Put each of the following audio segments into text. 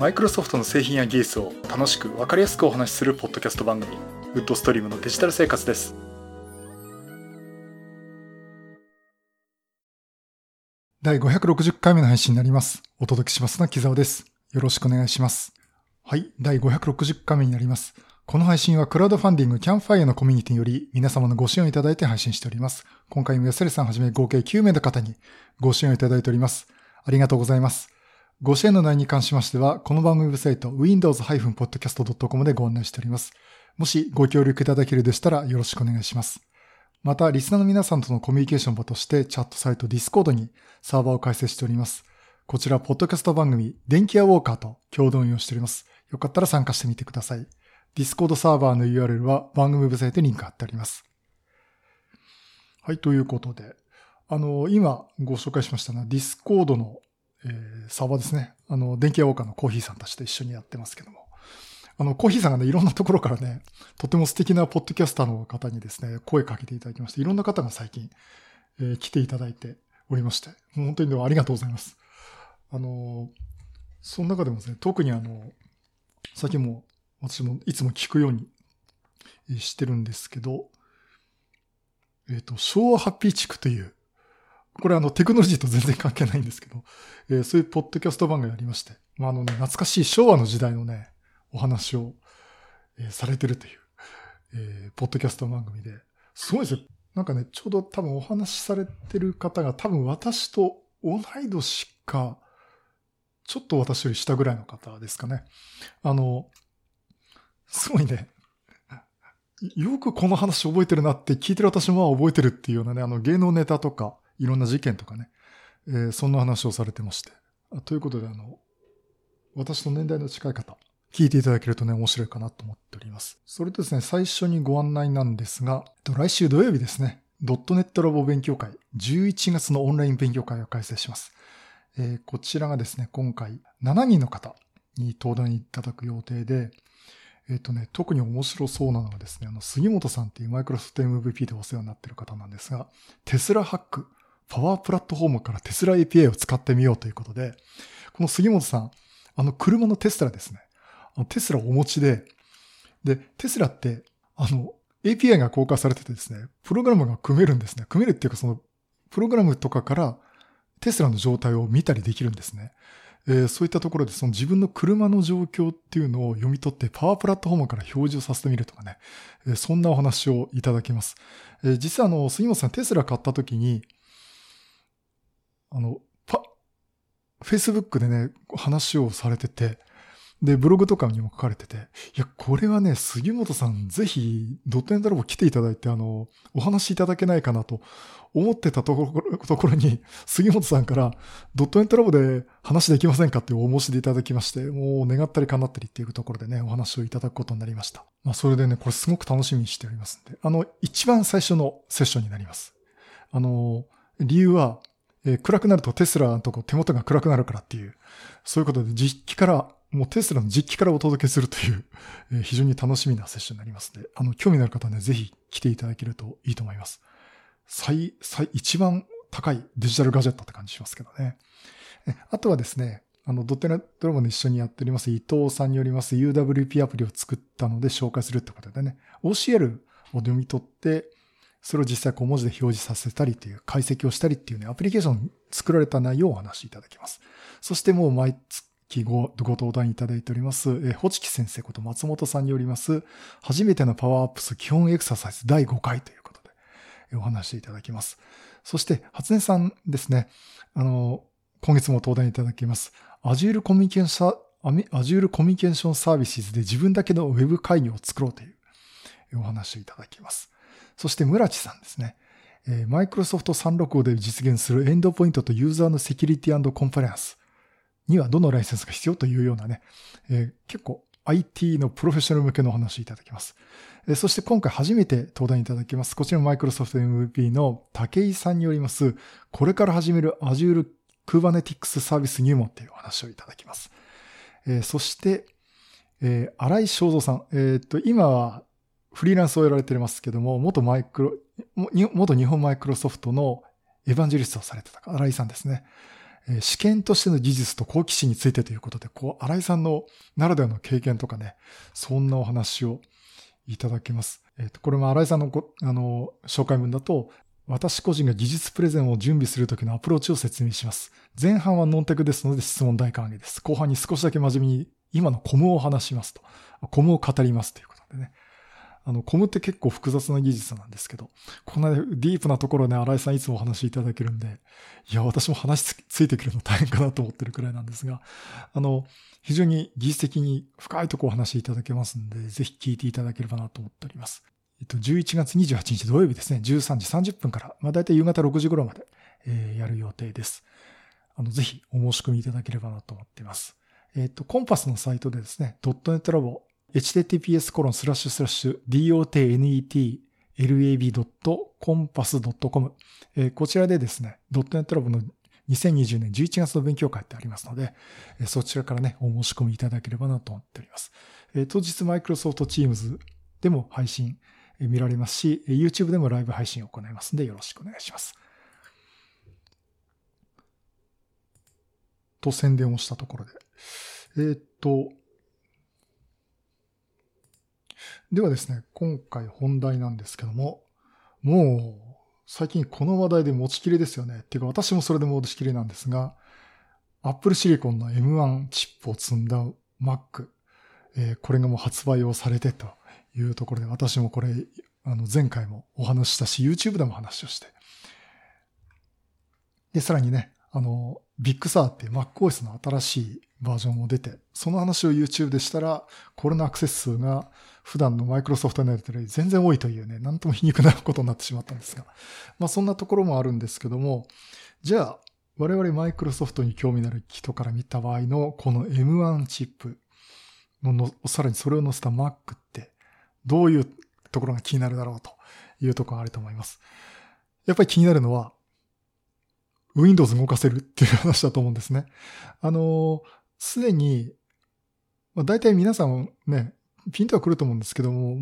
マイクロソフトの製品や技術を楽しく分かりやすくお話しするポッドキャスト番組ウッドストリームのデジタル生活です第560回目の配信になります。お届けしますのは木沢です。よろしくお願いします。はい、第560回目になります。この配信はクラウドファンディングキャンファイアのコミュニティにより皆様のご支援をいただいて配信しております。今回も安成さんはじめ合計9名の方にご支援をいただいております。ありがとうございます。ご支援の内容に関しましては、この番組ウェブサイト windows-podcast.com でご案内しております。もしご協力いただけるでしたらよろしくお願いします。また、リスナーの皆さんとのコミュニケーション場として、チャットサイト Discord にサーバーを開設しております。こちら、ポッドキャスト番組、電気屋ウォーカーと共同運用しております。よかったら参加してみてください。Discord サーバーの URL は番組ウェブサイトにリンク貼ってあります。はい、ということで、あの、今ご紹介しましたのは Discord の、えーサーバーですね。あの、電気屋ウォーカーのコーヒーさんたちと一緒にやってますけども。あの、コーヒーさんがね、いろんなところからね、とても素敵なポッドキャスターの方にですね、声かけていただきまして、いろんな方が最近、えー来ていただいておりまして、もう本当にでもありがとうございます。あのその中でもですね、特にあの、最近も私もいつも聞くようにしてるんですけど、えっ、と、昭和ハッピー地区という、これあのテクノロジーと全然関係ないんですけど、えーそういうポッドキャスト番組ありまして、まあ、あのね、懐かしい昭和の時代のね、お話を、えーされてるという、えーポッドキャスト番組で、すごいですよ。なんかね、ちょうど多分お話しされてる方が多分私と同い年か、ちょっと私より下ぐらいの方ですかね。あの、すごいね、よくこの話覚えてるなって聞いてる私も覚えてるっていうようなね、あの芸能ネタとか、いろんな事件とかね、えーそんな話をされてまして。ということで、あの、私と年代の近い方、聞いていただけるとね、面白いかなと思っております。それとですね、最初にご案内なんですが、えっと来週土曜日ですね、ドットネットラボ勉強会、11月のオンライン勉強会を開催します。えーこちらがですね、今回7人の方に登壇いただく予定で、えっ、とね、特に面白そうなのがですね、あの、杉本さんっていうマイクロソフト MVP でお世話になっている方なんですが、テスラハック、パワープラットフォームからテスラ API を使ってみようということで、この杉本さん、あの、車のテスラですね。あのテスラをお持ちで、で、テスラって、あの、API が公開されててですね、プログラムが組めるんですね。組めるっていうか、その、プログラムとかからテスラの状態を見たりできるんですね。えーそういったところで、その自分の車の状況っていうのを読み取って、パワープラットフォームから表示をさせてみるとかね、えーそんなお話をいただきます。えー実はあの、杉本さんテスラ買った時に、あの、パ、Facebook でね、話をされてて、で、ブログとかにも書かれてて、いや、これはね、杉本さん、ぜひ、ドットネットラボ来ていただいて、あの、お話いただけないかなと思ってたところ、ところに、杉本さんから、ドットネットラボで話できませんかってお申し出いただきまして、もう願ったり叶ったりっていうところでね、お話をいただくことになりました。まあ、それでね、これすごく楽しみにしておりますんで、あの、一番最初のセッションになります。あの、理由は、えー暗くなるとテスラのとこ手元が暗くなるからっていう、そういうことで実機から、もうテスラの実機からお届けするという、えー非常に楽しみなセッションになりますので、あの、興味のある方はね、ぜひ来ていただけるといいと思います。最、最、一番高いデジタルガジェットって感じしますけどね。えあとはですね、あの、ドットネットラボで一緒にやっております伊藤さんによります UWP アプリを作ったので紹介するってことでね、OCL を読み取って、それを実際こう文字で表示させたりっていう解析をしたりっていうね、アプリケーション作られた内容をお話しいただきます。そしてもう毎月ごご登壇いただいております、えー、ホチキ先生こと松本さんによります、初めてのパワーアップス基本エクササイズ第5回ということで、えーお話しいただきます。そして、初音さんですね、あの、今月も登壇いただきます。Azure コミュニケーション、Azure コミュニケーションサービスで自分だけのウェブ会議を作ろうというお話をいただきます。そして、村地さんですね。え、マイクロソフト365で実現するエンドポイントとユーザーのセキュリティコンプライアンスにはどのライセンスが必要というようなね、えー結構 IT のプロフェッショナル向けのお話いただきます。えそして今回初めて登壇いただきます。こちらのマイクロソフト MVP の武井さんによります、これから始める Azure Kubernetes サービス入門というお話をいただきます。えーそして、えー荒井正蔵さん。えーっと、今はフリーランスをやられていますけども、元マイクロ、元日本マイクロソフトのエヴァンジェリストをされてた荒井さんですね。試験としての技術と好奇心についてということで、こう、新井さんのならではの経験とかね、そんなお話をいただけます。えっ、と、これも新井さんのご、あの、紹介文だと、私個人が技術プレゼンを準備するときのアプローチを説明します。前半はノンテクですので質問大歓迎です。後半に少しだけ真面目に今のコムを話しますと。コムを語りますということでね。あの、コムって結構複雑な技術なんですけど、こんなディープなところね、新井さんいつもお話しいただけるんで、いや、私も話ついてくるの大変かなと思ってるくらいなんですが、あの、非常に技術的に深いとこお話しいただけますんで、ぜひ聞いていただければなと思っております。えっと、11月28日土曜日ですね、13時30分から、まあ大体夕方6時頃まで、えーやる予定です。あの、ぜひお申し込みいただければなと思っています。えっと、コンパスのサイトでですね、.net ラボ、https コロンスラッシュスラッシュ dotnetlab.compass.com、えこちらでですね、.net ラボの2020年11月の勉強会ってありますので、そちらからね、お申し込みいただければなと思っております。当日マイクロソフト Teams でも配信見られますし、YouTube でもライブ配信を行いますのでよろしくお願いします。と宣伝をしたところで。えーっと、ではですね、今回本題なんですけども、もう最近この話題で持ちきりですよね。っていうか私もそれで持ちきりなんですが、Apple Silicon の M1 チップを積んだ Mac、えーこれがもう発売をされてというところで、私もこれ、あの前回もお話ししたし、YouTube でも話をして。で、さらにね、あの、 Big Sur っていう MacOS の新しいバージョンも出て、その話を YouTube でしたら、これのアクセス数が普段の Microsoft のやりより全然多いというね、なんとも皮肉なことになってしまったんですが、まあそんなところもあるんですけども、じゃあ、我々 Microsoft に興味のある人から見た場合のこの M1 チップのの、さらにそれを載せた Mac って、どういうところが気になるだろうというところがあると思います。やっぱり気になるのは、Windows 動かせるっていう話だと思うんですね。あの、すでに、まあ、大体皆さんね、ピンとは来ると思うんですけども、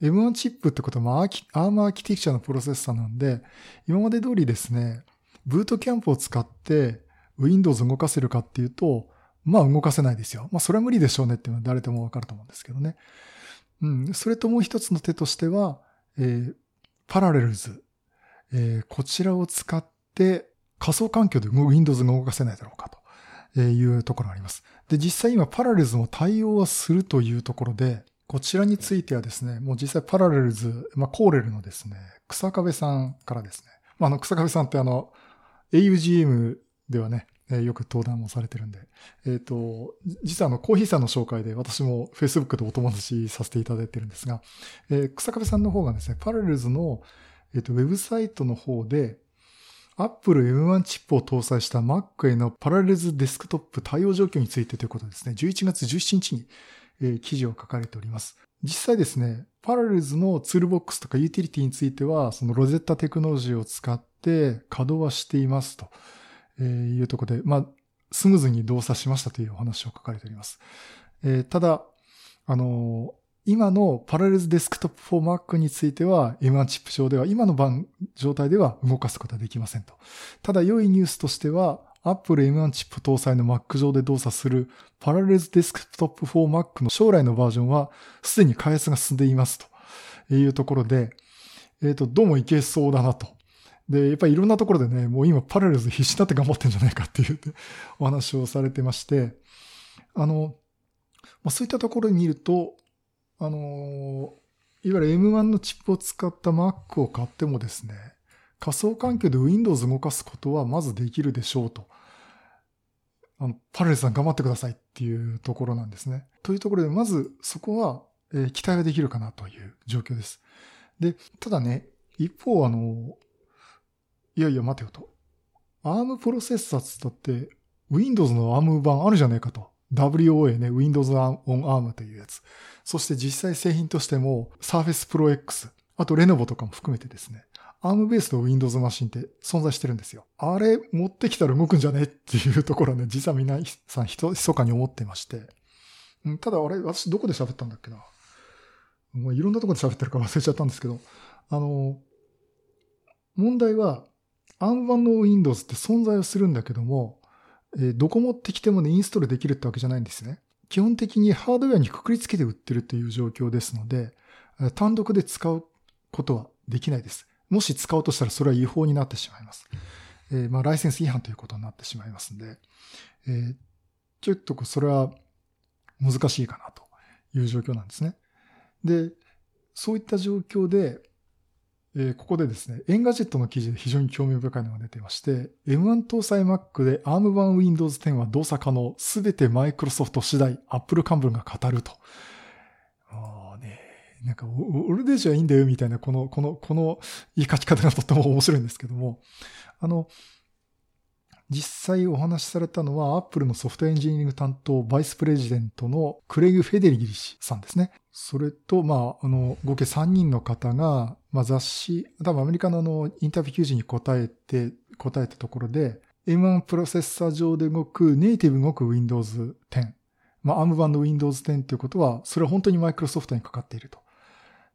M1 チップってことは、アーアームアーキテクチャのプロセッサーなんで、今まで通りですね、ブートキャンプを使って Windows 動かせるかっていうと、まあ動かせないですよ。まあそれは無理でしょうねっていうのは誰でもわかると思うんですけどね。うん。それともう一つの手としては、えー、パラレルズ。えーこちらを使って仮想環境で Windows が動かせないだろうかというところがあります。で、実際今パラレルズも対応はするというところで、こちらについてはですね、もう実際パラレルズ、まあコーレルのですね、草壁さんからですね、まああの草壁さんってあの、augm ではね、えーよく登壇もされてるんで、えっ、と、実はあの、コーヒーさんの紹介で私も Facebook でお友達させていただいてるんですが、えー草壁さんの方がですね、 Parallels の、えっ、と、ウェブサイトの方で、Apple M1 チップを搭載した Mac への Parallels Desktop 対応状況についてということですね、11月17日に、えー記事を書かれております。実際ですね、 Parallels の Toolbox とかユーティリティについては、その Rosetta テクノロジーを使って稼働はしていますとえーいうところで、まあ、スムーズに動作しましたというお話を書かれております。えーただ、あのー今のパラレルズデスクトップ for Mac については M1 チップ上では今の版状態では動かすことはできませんと。ただ良いニュースとしては Apple M1 チップ搭載の Mac 上で動作するパラレルズデスクトップ for Mac の将来のバージョンはすでに開発が進んでいますというところで、えっ、と、どうもいけそうだなと。で、やっぱりいろんなところでね、もう今パラレルズ必死になって頑張ってんじゃないかっていうお話をされてまして、あの、まあ、そういったところに見ると、あの、いわゆる M1 のチップを使った Mac を買ってもですね、仮想環境で Windows 動かすことはまずできるでしょうと。あの、パラレルさん頑張ってくださいっていうところなんですね。というところで、まずそこは、えー期待ができるかなという状況です。で、ただね、一方あの、いやいや待てよと。ARM プロセッサーつったって、Windows の ARM 版あるじゃねえかと。WOA ね、Windows on ARM というやつ。そして実際製品としても Surface Pro X、あと Lenovo とかも含めてですね、ARM ベースの Windows マシンって存在してるんですよ。あれ持ってきたら動くんじゃねっていうところね、実は皆さんひと密かに思ってまして。ただあれ、私どこで喋ったんだっけな。もういろんなとこで喋ってるから忘れちゃったんですけど、あの、問題は、ARM 版の Windows って存在はするんだけども、えどこ持ってきてもね、インストールできるってわけじゃないんですね。基本的にハードウェアにくくりつけて売ってるという状況ですので、単独で使うことはできないです。もし使おうとしたらそれは違法になってしまいます。えー、まあ、ライセンス違反ということになってしまいますんで、えー、ちょっとそれは難しいかなという状況なんですね。で、そういった状況で、え、ここでですね、 Engadget の記事で非常に興味深いのが出てまして、M1 搭載 Mac で ARM 版 Windows 10は動作可能、すべてマイクロソフト次第、Apple 幹部が語ると。あね、なんか、俺でじゃいいんだよみたいな、この、この、この言い書き方がとっても面白いんですけども、あの、実際お話しされたのは、アップルのソフトエンジニアリング担当、バイスプレジデントのクレイグ・フェデリギリ氏さんですね。それと、まあ、あの、合計3人の方が、まあ、雑誌、多分アメリカのあの、インタビュー記事に答えて、答えたところで、M1 プロセッサー上で動く、ネイティブ動く Windows 10。まあ、ARM 版の Windows 10っていうことは、それは本当にマイクロソフトにかかっていると。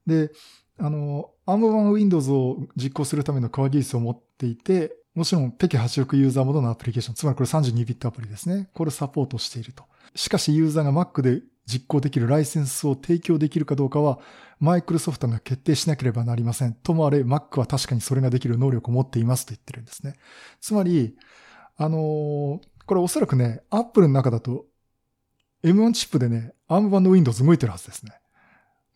で、あの、ARM 版 Windows を実行するためのコア技術を持っていて、もちろん、ペケ86ユーザーモードのアプリケーション、つまりこれ32ビットアプリですね。これサポートしていると。しかし、ユーザーが Mac で実行できるライセンスを提供できるかどうかは、マイクロソフトが決定しなければなりません。ともあれ、Mac は確かにそれができる能力を持っていますと言ってるんですね。つまり、あのー、これおそらくね、Apple の中だと、M1 チップでね、ARM 版の Windows 動いてるはずですね。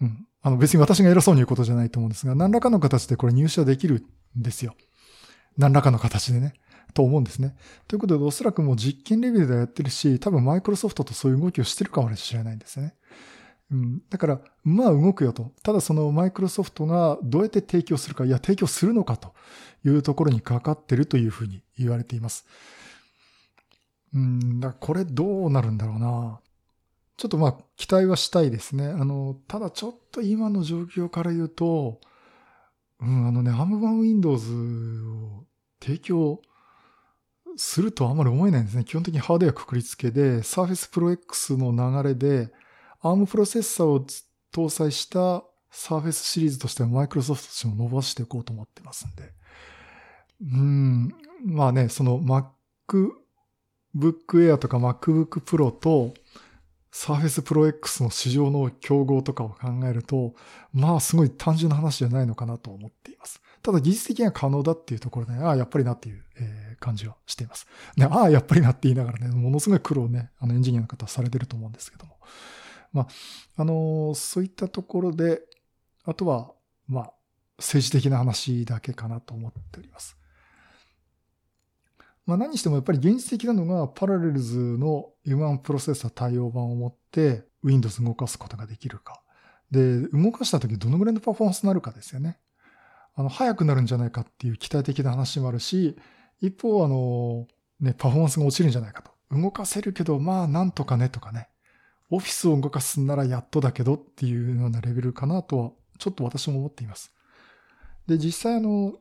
うん。あの別に私が偉そうに言うことじゃないと思うんですが、何らかの形でこれ入社できるんですよ。何らかの形でね。と思うんですね。ということで、おそらくもう実験レベルでやってるし、多分マイクロソフトとそういう動きをしてるかもしれないんですね。うん、だから、まあ動くよと。ただそのマイクロソフトがどうやって提供するか、いや、提供するのかというところにかかってるというふうに言われています。うん、だこれどうなるんだろうな。ちょっとまあ期待はしたいですね。あの、ただちょっと今の状況から言うと、うん、あのね、アーム版 Windows を提供するとあんまり思えないんですね。基本的にハードウェアくくりつけで、Surface Pro X の流れで、ARM プロセッサーを搭載した Surface シリーズとしてはマイクロソフトとしても伸ばしていこうと思ってますんで。うん、まあね、その MacBook Air とか MacBook Pro と Surface Pro X の市場の競合とかを考えると、まあすごい単純な話じゃないのかなと思っています。ただ技術的には可能だっていうところで、ああ、やっぱりなっていう、え、感じはしています。ね、ああ、やっぱりなって言いながらね、ものすごい苦労ね、あのエンジニアの方はされてると思うんですけども。まあ、あのー、そういったところで、あとは、まあ、政治的な話だけかなと思っております。まあ何してもやっぱり現実的なのが、パラレルズの M1 プロセッサー対応版を持って Windows 動かすことができるか。で、動かした時どのぐらいのパフォーマンスになるかですよね。あの、早くなるんじゃないかっていう期待的な話もあるし、一方、あの、ね、パフォーマンスが落ちるんじゃないかと。動かせるけど、まあ、なんとかねとかね。オフィスを動かすんならやっとだけどっていうようなレベルかなとは、ちょっと私も思っています。で、実際あの、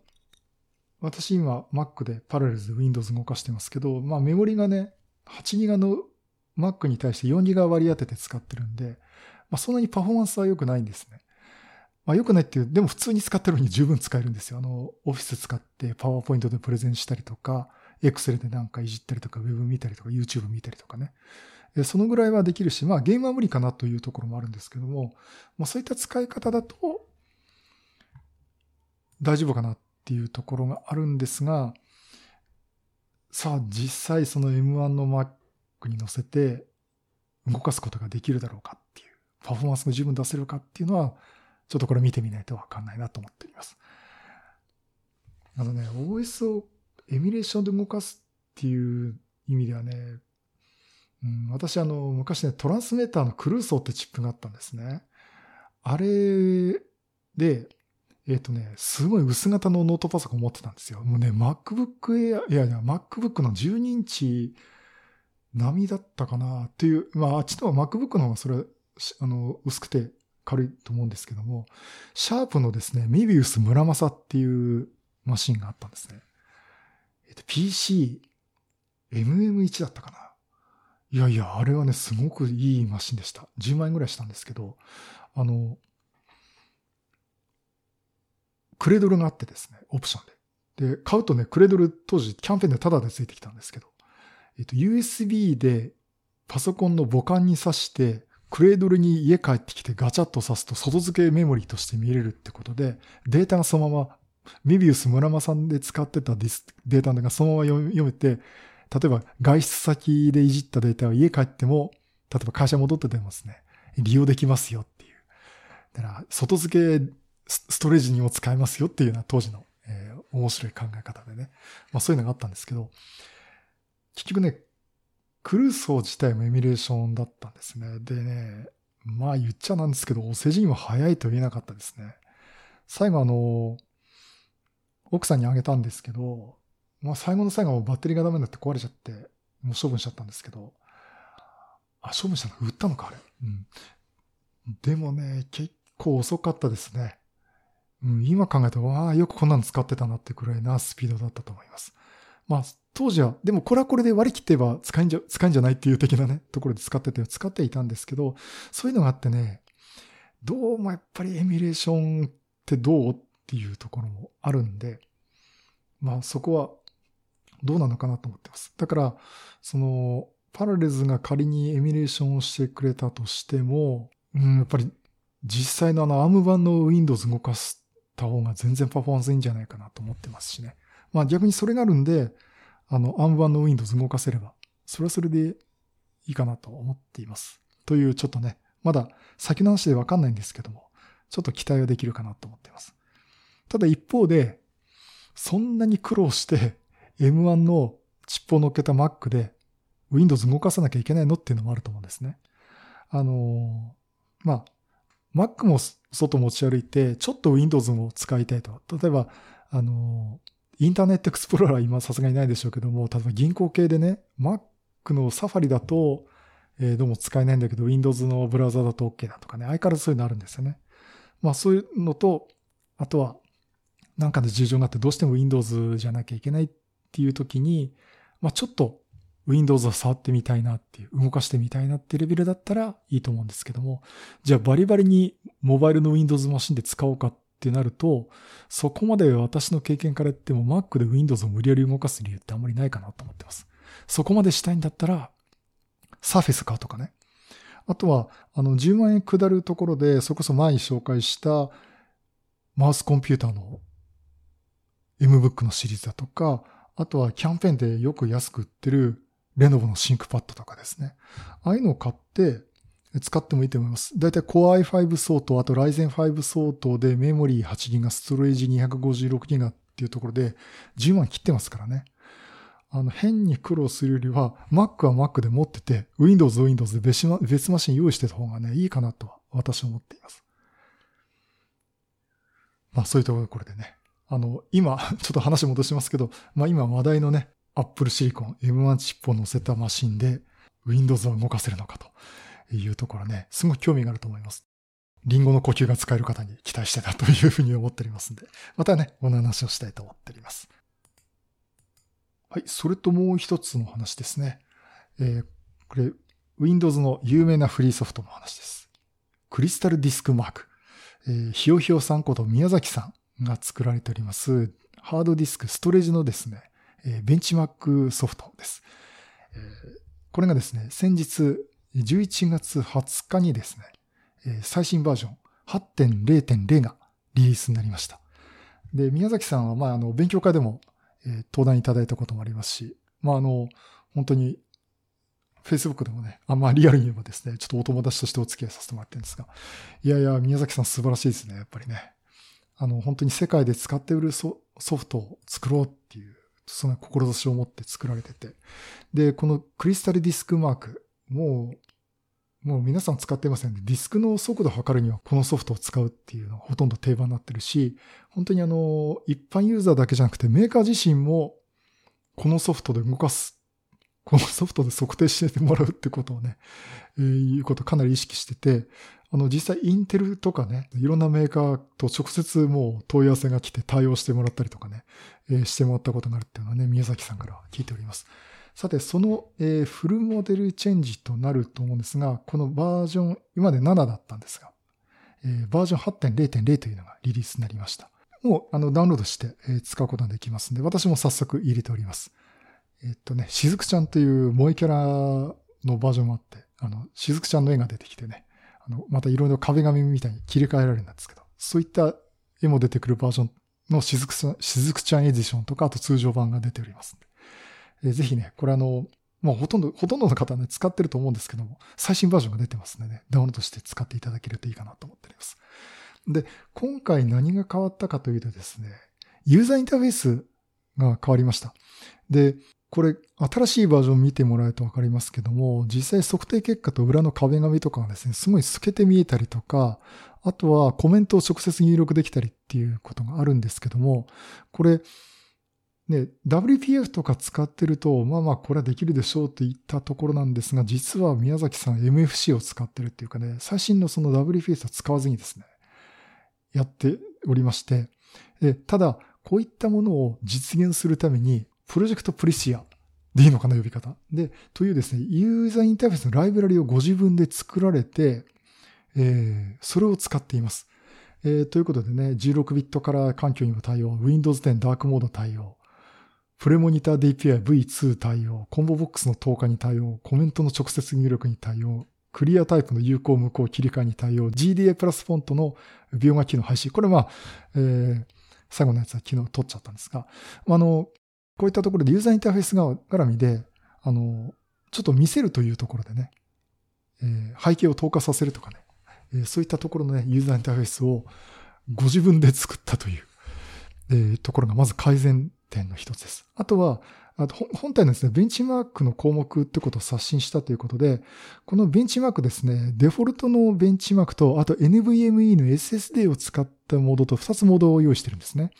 私今 Mac でパラレルズ Windows 動かしてますけど、まあメモリがね、8ギガの Mac に対して4ギガ割り当てて使ってるんで、まあそんなにパフォーマンスは良くないんですね。まあ良くないっていう、でも普通に使ってるのに十分使えるんですよ。あの、オフィス使ってパワーポイントでプレゼンしたりとか、Excel でなんかいじったりとか、Web 見たりとか、YouTube 見たりとかね。そのぐらいはできるし、まあゲームは無理かなというところもあるんですけども、まあそういった使い方だと大丈夫かなっていうところがあるんですが、さあ実際その M1 の Mac に乗せて動かすことができるだろうかっていう、パフォーマンスが十分出せるかっていうのは、ちょっとこれ見てみないとわかんないなと思っております。あのね、OS をエミュレーションで動かすっていう意味ではね、うん、私あの、昔ね、トランスメーターのクルーソーってチップがあったんですね。あれで、えっ、ー、とね、すごい薄型のノートパソコン持ってたんですよ。もうね、MacBook Air、いやいや、MacBook の12インチ並みだったかなっていう、まあ、あっちとは MacBook の方がそれ、あの、薄くて軽いと思うんですけども、シャープのですね、メビウス村正っていうマシンがあったんですね。えっ、ー、と、PC、MM1 だったかな。いやいや、あれはね、すごくいいマシンでした。10万円ぐらいしたんですけど、あの、クレードルがあってですね、オプションで。で、買うとね、クレードル当時キャンペーンでタダでついてきたんですけど、えっと、USB でパソコンの母管に挿して、クレードルに家帰ってきてガチャッと挿すと外付けメモリーとして見れるってことで、データがそのまま、メビウス村間さんで使ってたデータがそのまま読めて、例えば外出先でいじったデータは家帰っても、例えば会社戻っててもですね、利用できますよっていう。だから、外付けストレージにも使えますよっていうような当時の、えー、面白い考え方でね。まあそういうのがあったんですけど、結局ね、クルーソー自体もエミュレーションだったんですね。でね、まあ言っちゃなんですけど、お世辞にも早いと言えなかったですね。最後あの、奥さんにあげたんですけど、まあ最後の最後バッテリーがダメになって壊れちゃって、もう処分しちゃったんですけど、あ、処分したの売ったのかあれ。うん。でもね、結構遅かったですね。うん、今考えたら、わあ、よくこんなの使ってたなってくらいなスピードだったと思います。まあ、当時は、でもこれはこれで割り切ってば使えんじゃ、使えんじゃないっていう的なね、ところで使ってて、使っていたんですけど、そういうのがあってね、どうもやっぱりエミュレーションってどうっていうところもあるんで、まあそこはどうなのかなと思ってます。だから、その、パラレルズが仮にエミュレーションをしてくれたとしても、うん、やっぱり実際のあの ARM 版の Windows 動かした方が全然パフォーマンスいいんじゃないかなと思ってますしね。まあ逆にそれがあるんで、あの ARM 版の Windows 動かせれば、それはそれでいいかなと思っています。というちょっとね、まだ先の話でわかんないんですけども、ちょっと期待はできるかなと思っています。ただ一方で、そんなに苦労して M1 のチップを乗っけた Mac で Windows 動かさなきゃいけないのっていうのもあると思うんですね。あのまあ、Mac も外持ち歩いて、ちょっと Windows も使いたいと。例えば、あのインターネットエクスプローラー今さすがにないでしょうけども、例えば銀行系でね、Mac のサファリだと、えー、どうも使えないんだけど、Windows のブラウザだと OK だとかね、相変わらずそういうのあるんですよね。まあそういうのと、あとは、なんかの事情があってどうしても Windows じゃなきゃいけないっていう時に、まあちょっと Windows を触ってみたいなっていう、動かしてみたいなっていうレベルだったらいいと思うんですけども、じゃあバリバリにモバイルの Windows マシンで使おうかってなると、そこまで私の経験から言っても Mac で Windows を無理やり動かす理由ってあんまりないかなと思ってます。そこまでしたいんだったら、Surface 買うとかね。あとは、あの、10万円下るところで、それこそ前に紹介したマウスコンピューターの MBook のシリーズだとか、あとはキャンペーンでよく安く売ってるレノボのシンクパッドとかですね。ああいうのを買って使ってもいいと思います。だいたい Core i5 相当、あと Ryzen 5相当でメモリー 8GB、ストレージ 256GB っていうところで10万切ってますからね。あの、変に苦労するよりは、Mac は Mac で持ってて、Windows は Windows で別マシン用意してた方がね、いいかなとは私は思っています。まあそういうところでね。あの、今、ちょっと話戻しますけど、まあ今話題のね、Apple Silicon M1 チップを載せたマシンで Windows を動かせるのかというところね、すごい興味があると思います。リンゴの呼吸が使える方に期待してたというふうに思っておりますんで、またね、この話をしたいと思っております。はい、それともう一つの話ですね。えー、これ、Windows の有名なフリーソフトの話です。クリスタルディスクマーク。えー、ひよひよさんこと宮崎さんが作られております、ハードディスク、ストレージのですね、ベンチマークソフトです。これがですね、先日11月20日にですね、最新バージョン8.0.0がリリースになりました。で、宮崎さんは、まあ、あの、勉強会でも、え登壇いただいたこともありますし、まあ、あの、本当に、Facebook でもね、あんまリアルに言えばですね、ちょっとお友達としてお付き合いさせてもらってるんですが、いやいや、宮崎さん素晴らしいですね、やっぱりね。あの、本当に世界で使って売るソフトを作ろうっていうその志を持って作られてて。で、このクリスタルディスクマーク、もう、もう皆さん使ってませんね。ディスクの速度を測るにはこのソフトを使うっていうのがほとんど定番になってるし、本当にあの、一般ユーザーだけじゃなくてメーカー自身もこのソフトで動かす、このソフトで測定してもらうってことをね、えー、いうことをかなり意識してて、あの、実際インテルとかね、いろんなメーカーと直接もう問い合わせが来て対応してもらったりとかね、えー、してもらったことがあるっていうのはね、宮崎さんから聞いております。さて、その、えー、フルモデルチェンジとなると思うんですが、このバージョン、今まで7だったんですが、えー、バージョン8.0.0というのがリリースになりました。もう、あの、ダウンロードして、えー、使うことができますので、私も早速入れております。えっとね、しずくちゃんという萌えキャラのバージョンもあって、あの、しずくちゃんの絵が出てきてね、あの、またいろいろ壁紙みたいに切り替えられるんですけど、そういった絵も出てくるバージョンのしずくちゃん、しずくちゃんエディションとか、あと通常版が出ておりますえー、ぜひね、これあの、もうほとんど、ほとんどの方はね、使ってると思うんですけども、最新バージョンが出てますのでね、ダウンロードして使っていただけるといいかなと思っております。で、今回何が変わったかというとですね、ユーザーインターフェースが変わりました。で、これ、新しいバージョン見てもらえるとわかりますけども、実際測定結果と裏の壁紙とかがですね、すごい透けて見えたりとか、あとはコメントを直接入力できたりっていうことがあるんですけども、これ、ね、WPF とか使ってると、まあまあこれはできるでしょうって言ったところなんですが、実は宮崎さん MFC を使ってるっていうかね、最新のその WPF は使わずにですね、やっておりまして、ただ、こういったものを実現するために、プロジェクトプリシアでいいのかな、呼び方。で、というですね、ユーザーインターフェースのライブラリをご自分で作られて、えー、それを使っています。えー、ということでね、16ビットカラー環境にも対応、Windows 10ダークモード対応、プレモニター DPI V2 対応、コンボボックスの投下に対応、コメントの直接入力に対応、クリアタイプの有効無効切り替えに対応、GDA プラスフォントの描画機能配信。これまあ、えー、最後のやつは昨日撮っちゃったんですが、あの、こういったところでユーザーインターフェース絡みで、あの、ちょっと見せるというところでね、えー、背景を透過させるとかね、えー、そういったところのね、ユーザーインターフェースをご自分で作ったという、えー、ところがまず改善点の一つです。あとは、あと本体のですね、ベンチマークの項目ってことを刷新したということで、このベンチマークですね、デフォルトのベンチマークと、あと NVMe の SSD を使ったモードと2つモードを用意してるんですね。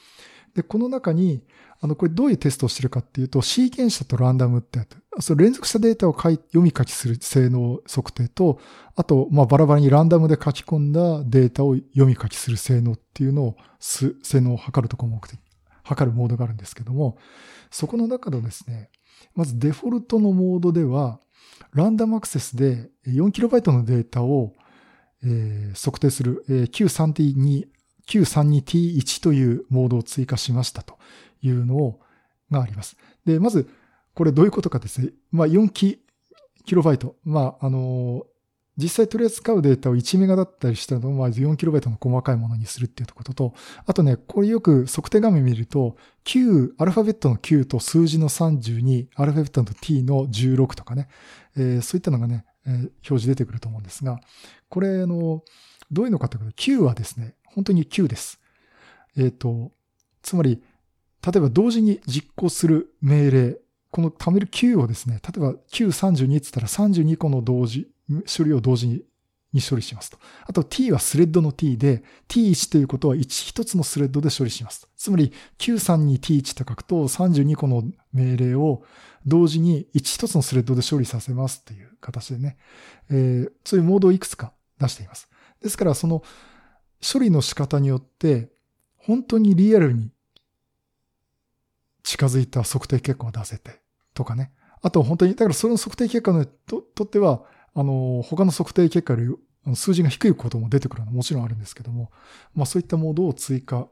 で、この中に、あの、これどういうテストをしてるかっていうと、シーケンシャとランダムってやつ。その連続したデータを書い読み書きする性能測定と、あと、まあ、バラバラにランダムで書き込んだデータを読み書きする性能っていうのを、す性能を測るとこ目的、測るモードがあるんですけども、そこの中でですね、まずデフォルトのモードでは、ランダムアクセスで 4KB のデータを、えー、測定する、えー、Q3T2 932T1 というモードを追加しましたというのをがあります。で、まず、これどういうことかですね。まあ、4キロバイト。まあ、あの、実際取り扱うデータを1メガだったりしたのを、まず4キロバイトの細かいものにするっていうことと、あとね、これよく測定画面見ると、9、アルファベットの9と数字の32、アルファベットの T の16とかね、えー、そういったのがね、えー、表示出てくると思うんですが、これ、の、どういうのかというと、9はですね、本当に9です。えっ、ー、と、つまり、例えば同時に実行する命令、この貯める9をですね、例えば932って言ったら32個の同時、処理を同時にに処理しますと。あと t はスレッドの t で t1 ということは 1, 一つのスレッドで処理します。つまり 932t1 と書くと32個の命令を同時に1一つのスレッドで処理させますっていう形でね、えー、そういうモードをいくつか出しています。ですからその処理の仕方によって、本当にリアルに近づいた測定結果を出せて、とかね。あと本当に、だからその測定結果のととっては、あの、他の測定結果より数字が低いことも出てくるのはもちろんあるんですけども、まあそういったモードを追加、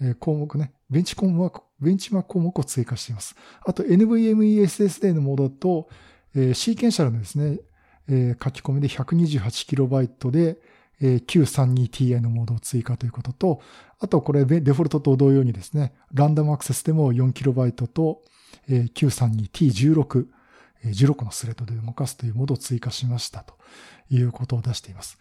えー、項目ね、ベンチ項目、ベンチマーク項目を追加しています。あと NVMe SSD のモードと、えー、シーケンシャルのですね、えー、書き込みで 128KB で、え 932ti のモードを追加ということと、あとこれデフォルトと同様にですね、ランダムアクセスでも 4KB とえ 932t16 え、16のスレッドで動かすというモードを追加しましたということを出しています。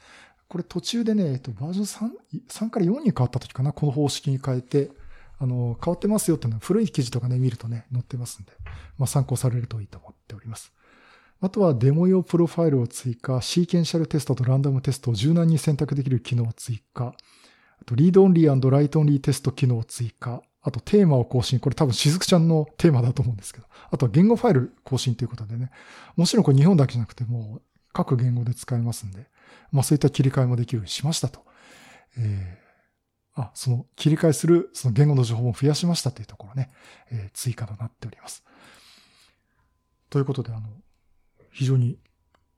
これ途中でね、えっと、バージョン 3, 3から4に変わった時かな、この方式に変えて、あの、変わってますよっていうのは古い記事とかね、見るとね、載ってますんで、まあ参考されるといいと思っております。あとはデモ用プロファイルを追加、シーケンシャルテストとランダムテストを柔軟に選択できる機能を追加、あとリードオンリーライトオンリーテスト機能を追加、あとテーマを更新。これ多分しずくちゃんのテーマだと思うんですけど。あとは言語ファイル更新ということでね。もちろんこれ日本だけじゃなくても各言語で使えますんで、まあそういった切り替えもできるようにしましたと。えー、あ、その切り替えするその言語の情報も増やしましたというところね、えー、追加となっております。ということで、あの、非常に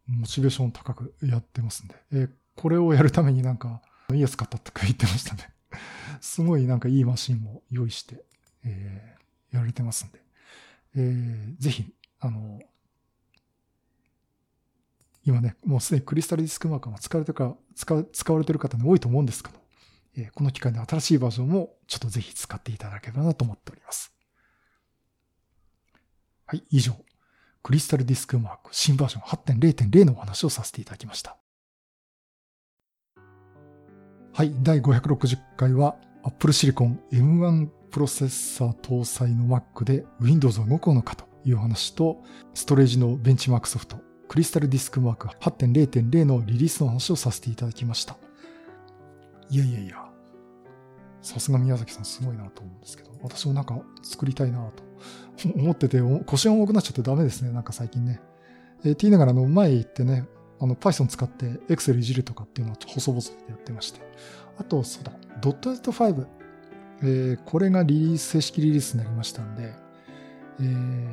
モチベーション高くやってますんで、えー、これをやるためになんか、いいやつ買ったとか言ってましたね。すごいなんかいいマシンも用意して、えー、やられてますんで、えー、ぜひ、あの、今ね、もうすでにクリスタルディスクマーカーが使われてるか、使使われてる方ね、多いと思うんですけど、えー、この機会に新しいバージョンもちょっとぜひ使っていただければなと思っております。はい、以上。クリスタルディスクマーク新バージョン8.0.0のお話をさせていただきました。はい、第560回は Apple Silicon M1 プロセッサー搭載の Mac で Windows は動くのかという話と、ストレージのベンチマークソフト、クリスタルディスクマーク8.0.0のリリースの話をさせていただきました。いやいやいや、さすが宮崎さんすごいなと思うんですけど、私もなんか作りたいなと 思ってて、腰が重くなっちゃってダメですね、なんか最近ね。えー、って言いながら、あの、前行ってね、あの、Python 使って Excel いじるとかっていうのを細々とやってまして。あと、そうだ、.NET5。えー、これがリリース、正式リリースになりましたんで、えー、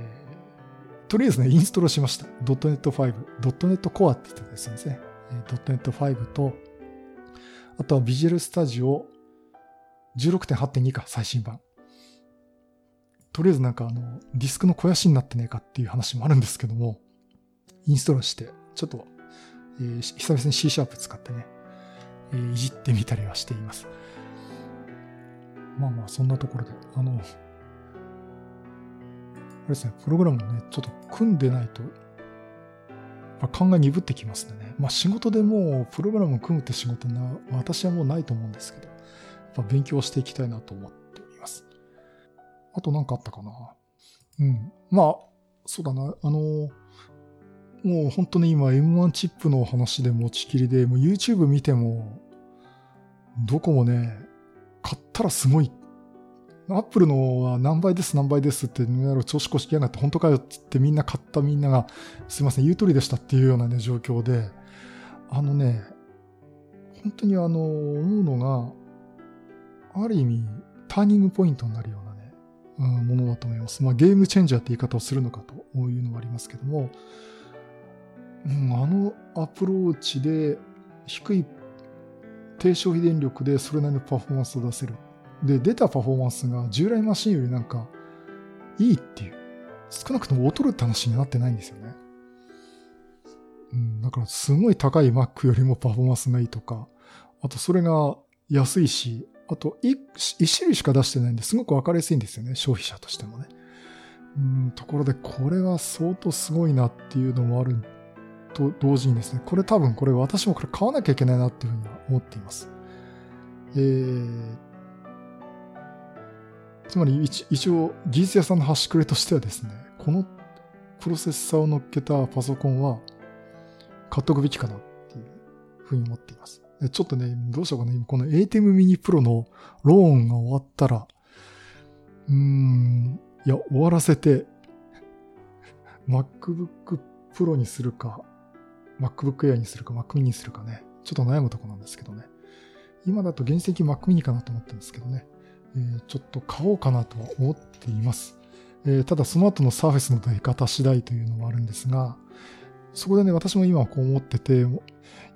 とりあえずね、インストールしました。.NET5、.NET Core って言ってですね、.NET5 と、あとは Visual Studio 16.8.2か、最新版。とりあえずなんかあの、ディスクの肥やしになってねえかっていう話もあるんですけども、インストールして、ちょっと、えー、久々に C シャープ使ってね、えー、いじってみたりはしています。まあまあ、そんなところで、あの、あれですね、プログラムをね、ちょっと組んでないと、まあ、勘が鈍ってきますね。まあ仕事でもうプログラムを組むって仕事な、私はもうないと思うんですけど、やっぱ勉強していきたいなと思っております。あと何かあったかな？うん。まあ、そうだな。あの、もう本当に今 M1 チップの話で持ちきりで、も YouTube 見ても、どこもね、買ったらすごい。アップルのは何倍です何倍ですって、調子こしきやがって本当かよって言ってみんな買ったみんなが、すいません、言う通りでしたっていうようなね、状況で、あのね、本当にあの、思うのが、ある意味、ターニングポイントになるようなね、うん、ものだと思います。まあゲームチェンジャーって言い方をするのかというのはありますけども、うん、あのアプローチで低い低消費電力でそれなりのパフォーマンスを出せる。で、出たパフォーマンスが従来マシンよりなんかいいっていう。少なくとも劣るって話になってないんですよね。うん、だからすごい高い Mac よりもパフォーマンスがいいとか、あとそれが安いし、あと一種類しか出してないんですごくわかりやすいんですよね、消費者としてもね。うん、ところでこれは相当すごいなっていうのもあると同時にですね、これ多分これ私もこれ買わなきゃいけないなっていうふうには思っています。えー、つまり一応技術屋さんの端くれとしてはですね、このプロセッサーを乗っけたパソコンは買っとくべきかなっていうふうに思っています。ちょっとね、どうしようかな、この ATEM mini Pro のローンが終わったら、うーん、いや、終わらせて、MacBook Pro にするか、MacBook Air にするか。Mac mini にするかね、ちょっと悩むとこなんですけどね。今だと原石 Mac mini かなと思ってるんですけどね。えー、ちょっと買おうかなとは思っています。えー、ただその後の Surface の出方次第というのもあるんですが、そこでね、私も今こう思ってて、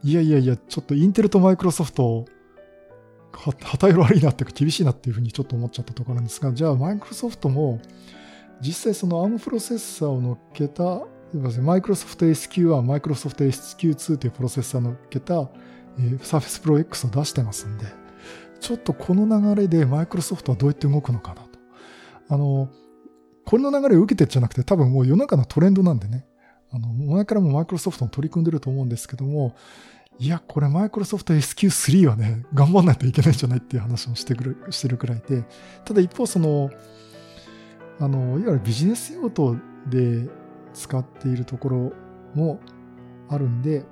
いやいやいや、ちょっとインテルとマイクロソフト、は旗色悪いなっていうか厳しいなっていうふうにちょっと思っちゃったところなんですが、じゃあマイクロソフトも実際その ARM プロセッサーを乗っけたマイクロソフト SQ1、マイクロソフト SQ2 というプロセッサーのっけた、えー、Surface Pro X を出してますんで、ちょっとこの流れでマイクロソフトはどうやって動くのかなと。あの、これの流れを受けてじゃなくて多分もう世の中のトレンドなんでね、あの、前からもマイクロソフトも取り組んでると思うんですけども、いや、これマイクロソフト SQ3 はね、頑張んないといけないんじゃないっていう話をしてくる、してるくらいで、ただ一方その、あの、いわゆるビジネス用途で使っているところもあるんで、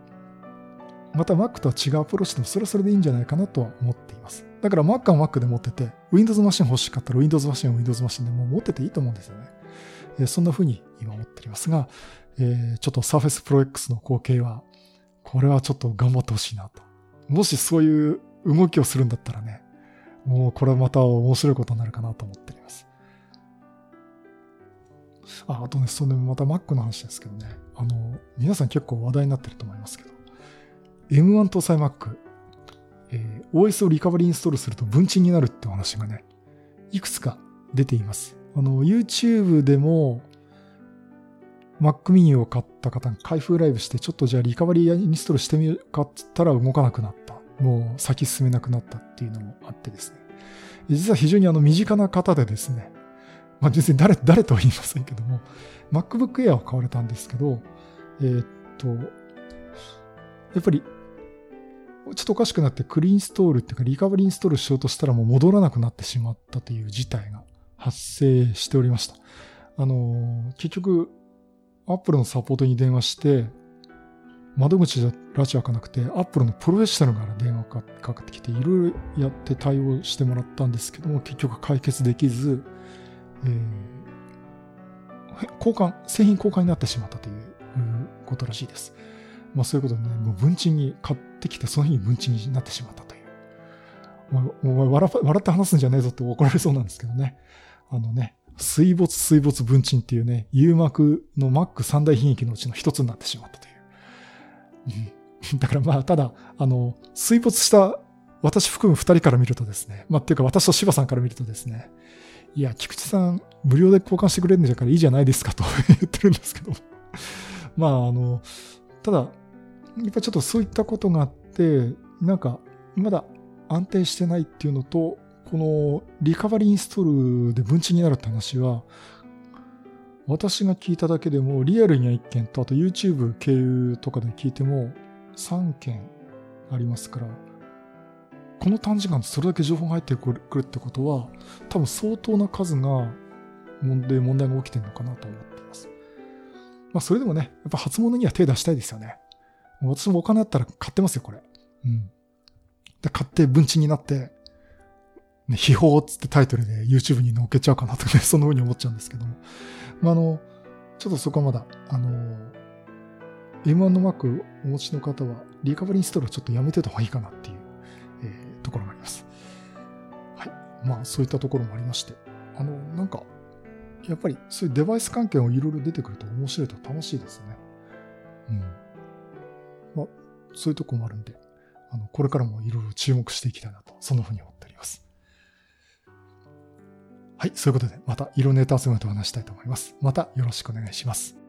また Mac とは違うアプローチでもそれはそれでいいんじゃないかなとは思っています。だから Mac は Mac で持ってて、Windows マシン欲しかったら Windows マシンは Windows マシンでも持ってていいと思うんですよね。そんな風に今思っておりますが、えー、ちょっと Surface Pro X の後継は、これはちょっと頑張ってほしいなと。もしそういう動きをするんだったらね、もうこれまた面白いことになるかなと思っております。あ、あとね、それまた Mac の話ですけどね。あの、皆さん結構話題になってると思いますけど、M1 搭載 Mac、えー、OS をリカバリーインストールすると分賃になるってお話がね、いくつか出ています。あの、YouTube でも、Mac mini を買った方が開封ライブして、ちょっとじゃあリカバリーインストールしてみるかって言ったら動かなくなった。もう先進めなくなったっていうのもあってですね。実は非常にあの身近な方でですね、まあ、別に誰、誰とは言いませんけども、MacBook Air を買われたんですけど、えー、っと、やっぱり、ちょっとおかしくなってクリーンストールっていうかリカバリーインストールしようとしたらもう戻らなくなってしまったという事態が発生しておりました。あの、結局、Apple のサポートに電話して、窓口じゃラジオ開かなくて、Apple のプロフェッショナルから電話かかってきて、いろいろやって対応してもらったんですけども、結局解決できず、えー、交換、製品交換になってしまったということらしいです。まあそういうことでね、もう文鎮に買ってきて、その日に文鎮になってしまったという。お前笑って話すんじゃねえぞって怒られそうなんですけどね。あのね、水没水没文鎮っていうね、U 膜の Mac 三大品域のうちの一つになってしまったという。だからまあ、ただ、あの、水没した私含む二人から見るとですね、まあっていうか私と柴さんから見るとですね、いや、菊池さん、無料で交換してくれるんだからいいじゃないですかと言ってるんですけど。まあ、あの、ただ、やっぱちょっとそういったことがあって、なんか、まだ安定してないっていうのと、このリカバリーインストールで分岐になるって話は、私が聞いただけでも、リアルには1件と、あと YouTube 経由とかで聞いても3件ありますから、この短時間でそれだけ情報が入ってくるってことは、多分相当な数が問題、問題が起きてるのかなと思っています。まあそれでもね、やっぱ初物には手出したいですよね。私もお金あったら買ってますよ、これ。うん。で、買って文鎮になって、ね、秘宝っつってタイトルで YouTube に載っけちゃうかなとかね、そんな風に思っちゃうんですけども。まあ、あの、ちょっとそこはまだ、あの、M1 の Mac お持ちの方は、リカバリーインストールはちょっとやめてた方がいいかなっていうえーところがあります。はい。まあ、そういったところもありまして、あの、なんか、やっぱりそういうデバイス関係をいろいろ出てくると面白いと楽しいですね。うん。まあ、そういうとこもあるんで、あの、これからもいろいろ注目していきたいなと、そんなふうに思って。はい。そういうことで、また色ネタ集めと話したいと思います。またよろしくお願いします。